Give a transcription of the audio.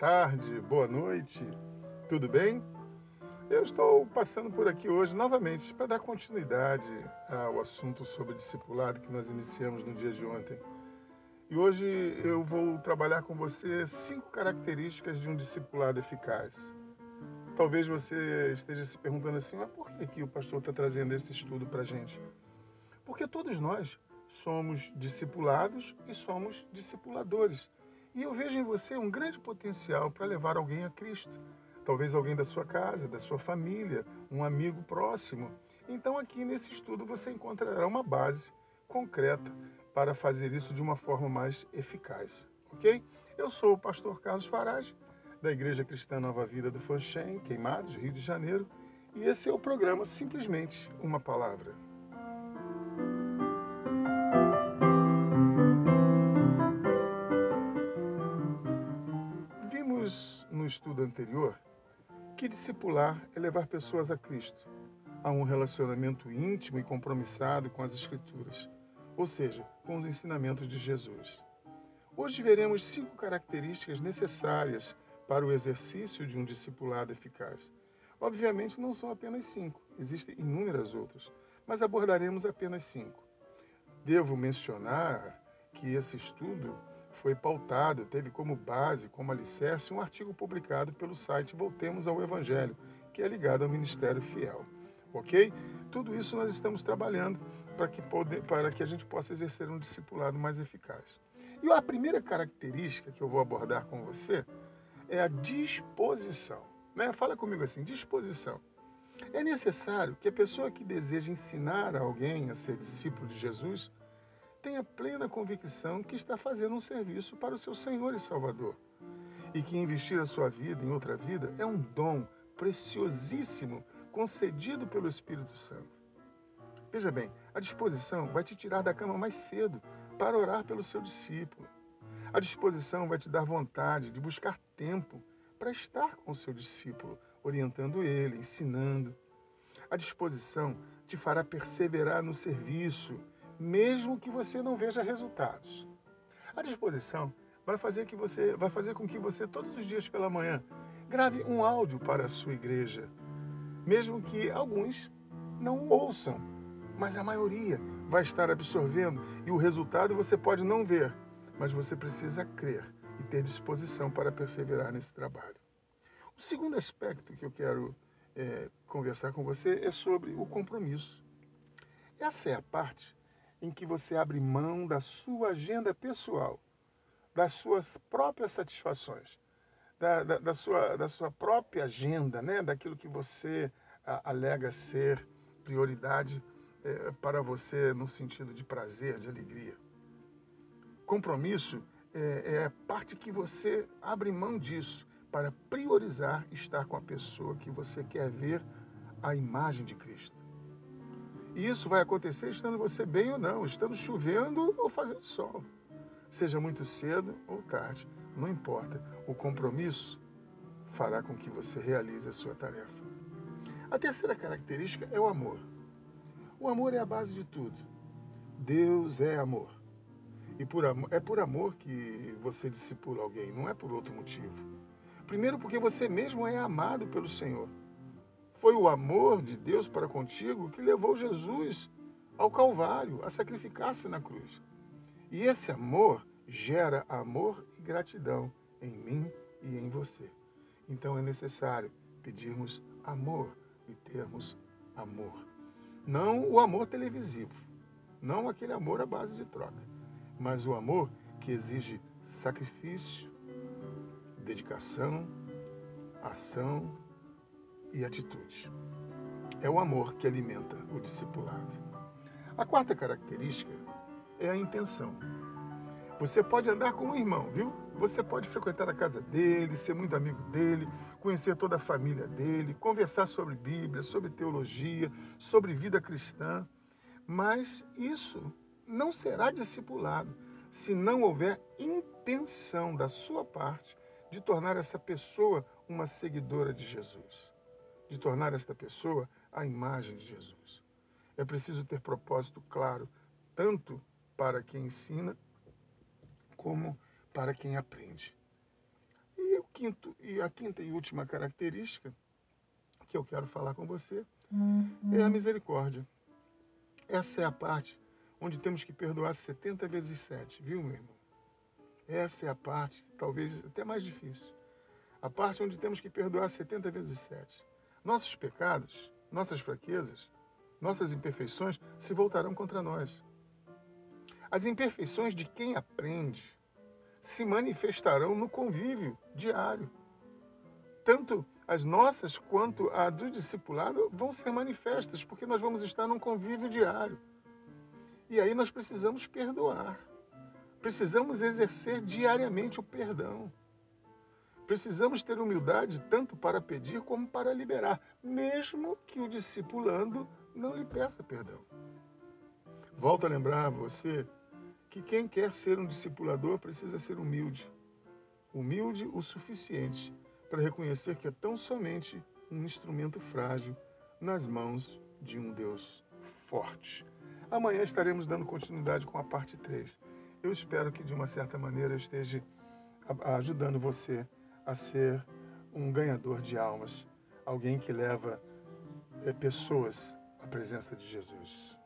tarde, boa noite, tudo bem? Eu estou passando por aqui hoje novamente para dar continuidade ao assunto sobre discipulado que nós iniciamos no dia de ontem. E hoje eu vou trabalhar com você cinco características de um discipulado eficaz. Talvez você esteja se perguntando assim, mas por que, que o pastor está trazendo esse estudo para a gente? Porque todos nós somos discipulados e somos discipuladores. E eu vejo em você um grande potencial para levar alguém a Cristo. Talvez alguém da sua casa, da sua família, um amigo próximo. Então, aqui nesse estudo, você encontrará uma base concreta para fazer isso de uma forma mais eficaz. Ok? Eu sou o pastor Carlos Farage, da Igreja Cristã Nova Vida do Fanchen, Queimados, Rio de Janeiro. E esse é o programa Simplesmente uma Palavra. Anterior que discipular é levar pessoas a Cristo, a um relacionamento íntimo e compromissado com as Escrituras, ou seja, com os ensinamentos de Jesus. Hoje veremos cinco características necessárias para o exercício de um discipulado eficaz. Obviamente, não são apenas cinco, existem inúmeras outras, mas abordaremos apenas cinco. Devo mencionar que esse estudo foi pautado, teve como base, como alicerce, um artigo publicado pelo site Voltemos ao Evangelho, que é ligado ao Ministério Fiel. Ok? Tudo isso nós estamos trabalhando para que, poder, para que a gente possa exercer um discipulado mais eficaz. E a primeira característica que eu vou abordar com você é a disposição. Né? Fala comigo assim: disposição. É necessário que a pessoa que deseja ensinar alguém a ser discípulo de Jesus tenha plena convicção que está fazendo um serviço para o seu Senhor e Salvador. E que investir a sua vida em outra vida é um dom preciosíssimo concedido pelo Espírito Santo. Veja bem, a disposição vai te tirar da cama mais cedo para orar pelo seu discípulo. A disposição vai te dar vontade de buscar tempo para estar com o seu discípulo, orientando ele, ensinando. A disposição te fará perseverar no serviço mesmo que você não veja resultados. A disposição vai fazer, que você, vai fazer com que você, todos os dias pela manhã, grave um áudio para a sua igreja, mesmo que alguns não ouçam, mas a maioria vai estar absorvendo e o resultado você pode não ver, mas você precisa crer e ter disposição para perseverar nesse trabalho. O segundo aspecto que eu quero é, conversar com você é sobre o compromisso. Essa é a parte em que você abre mão da sua agenda pessoal, das suas próprias satisfações, da, da, da sua, da sua própria agenda, né? daquilo que você a, alega ser prioridade é, para você no sentido de prazer, de alegria. Compromisso é, é a parte que você abre mão disso para priorizar estar com a pessoa que você quer ver a imagem de Cristo. E isso vai acontecer estando você bem ou não, estando chovendo ou fazendo sol. Seja muito cedo ou tarde, não importa. O compromisso fará com que você realize a sua tarefa. A terceira característica é o amor. O amor é a base de tudo. Deus é amor. E por amor, é por amor que você discipula alguém, não é por outro motivo. Primeiro, porque você mesmo é amado pelo Senhor. Foi o amor de Deus para contigo que levou Jesus ao Calvário, a sacrificar-se na cruz. E esse amor gera amor e gratidão em mim e em você. Então é necessário pedirmos amor e termos amor. Não o amor televisivo, não aquele amor à base de troca, mas o amor que exige sacrifício, dedicação, ação e atitude. É o amor que alimenta o discipulado. A quarta característica é a intenção. Você pode andar com um irmão, viu? Você pode frequentar a casa dele, ser muito amigo dele, conhecer toda a família dele, conversar sobre Bíblia, sobre teologia, sobre vida cristã, mas isso não será discipulado se não houver intenção da sua parte de tornar essa pessoa uma seguidora de Jesus de tornar esta pessoa a imagem de Jesus. É preciso ter propósito claro, tanto para quem ensina, como para quem aprende. E o quinto e a quinta e última característica que eu quero falar com você é a misericórdia. Essa é a parte onde temos que perdoar 70 vezes 7, viu, meu irmão? Essa é a parte, talvez até mais difícil. A parte onde temos que perdoar 70 vezes 7. Nossos pecados, nossas fraquezas, nossas imperfeições se voltarão contra nós. As imperfeições de quem aprende se manifestarão no convívio diário. Tanto as nossas quanto a do discipulado vão ser manifestas, porque nós vamos estar num convívio diário. E aí nós precisamos perdoar. Precisamos exercer diariamente o perdão. Precisamos ter humildade tanto para pedir como para liberar, mesmo que o discipulando não lhe peça perdão. Volto a lembrar você que quem quer ser um discipulador precisa ser humilde. Humilde o suficiente para reconhecer que é tão somente um instrumento frágil nas mãos de um Deus forte. Amanhã estaremos dando continuidade com a parte 3. Eu espero que de uma certa maneira eu esteja ajudando você a ser um ganhador de almas, alguém que leva é, pessoas à presença de Jesus.